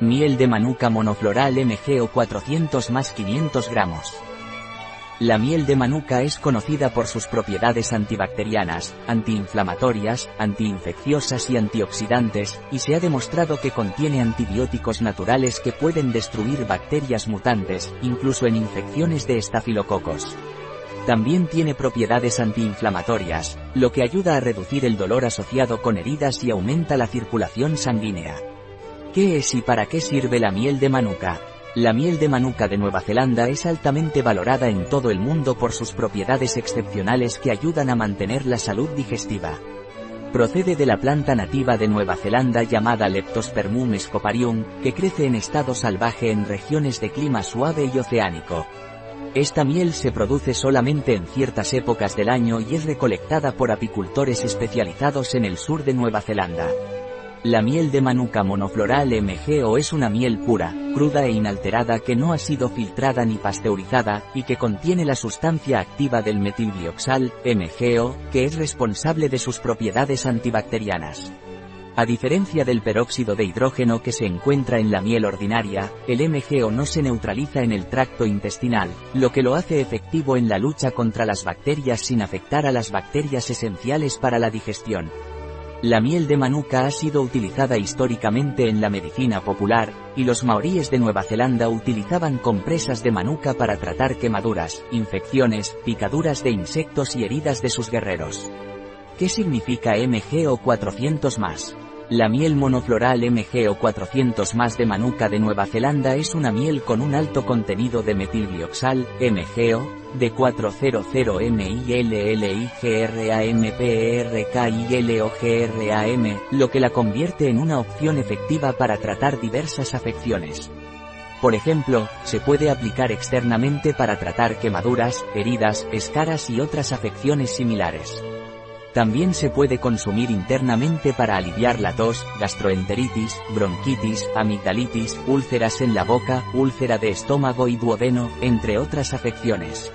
Miel de manuka monofloral MGO 400 más 500 gramos. La miel de manuka es conocida por sus propiedades antibacterianas, antiinflamatorias, antiinfecciosas y antioxidantes, y se ha demostrado que contiene antibióticos naturales que pueden destruir bacterias mutantes, incluso en infecciones de estafilococos. También tiene propiedades antiinflamatorias, lo que ayuda a reducir el dolor asociado con heridas y aumenta la circulación sanguínea. ¿Qué es y para qué sirve la miel de manuka? La miel de manuka de Nueva Zelanda es altamente valorada en todo el mundo por sus propiedades excepcionales que ayudan a mantener la salud digestiva. Procede de la planta nativa de Nueva Zelanda llamada Leptospermum scoparium, que crece en estado salvaje en regiones de clima suave y oceánico. Esta miel se produce solamente en ciertas épocas del año y es recolectada por apicultores especializados en el sur de Nueva Zelanda. La miel de manuka monofloral MGO es una miel pura, cruda e inalterada que no ha sido filtrada ni pasteurizada, y que contiene la sustancia activa del metilglioxal, MGO, que es responsable de sus propiedades antibacterianas. A diferencia del peróxido de hidrógeno que se encuentra en la miel ordinaria, el MGO no se neutraliza en el tracto intestinal, lo que lo hace efectivo en la lucha contra las bacterias sin afectar a las bacterias esenciales para la digestión. La miel de manuka ha sido utilizada históricamente en la medicina popular, y los maoríes de Nueva Zelanda utilizaban compresas de manuka para tratar quemaduras, infecciones, picaduras de insectos y heridas de sus guerreros. ¿Qué significa MGO 400 más? La miel monofloral MGO 400 más de Manuka de Nueva Zelanda es una miel con un alto contenido de metilglioxal, MGO, de 400 MILLIGRAMPRKILOGRAM, lo que la convierte en una opción efectiva para tratar diversas afecciones. Por ejemplo, se puede aplicar externamente para tratar quemaduras, heridas, escaras y otras afecciones similares. También se puede consumir internamente para aliviar la tos, gastroenteritis, bronquitis, amigdalitis, úlceras en la boca, úlcera de estómago y duodeno, entre otras afecciones.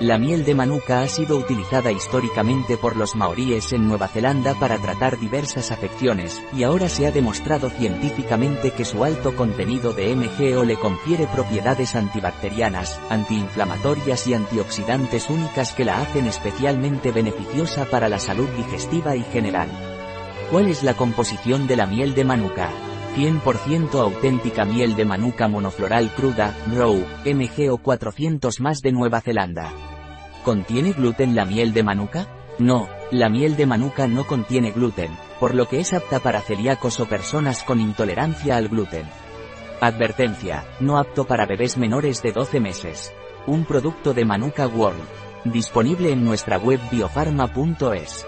La miel de manuka ha sido utilizada históricamente por los maoríes en Nueva Zelanda para tratar diversas afecciones, y ahora se ha demostrado científicamente que su alto contenido de MGO le confiere propiedades antibacterianas, antiinflamatorias y antioxidantes únicas que la hacen especialmente beneficiosa para la salud digestiva y general. ¿Cuál es la composición de la miel de manuka? 100% auténtica miel de manuka monofloral cruda, RAW, MGO 400 más de Nueva Zelanda. ¿Contiene gluten la miel de manuka? No, la miel de manuka no contiene gluten, por lo que es apta para celíacos o personas con intolerancia al gluten. Advertencia, no apto para bebés menores de 12 meses. Un producto de Manuka World. Disponible en nuestra web biofarma.es.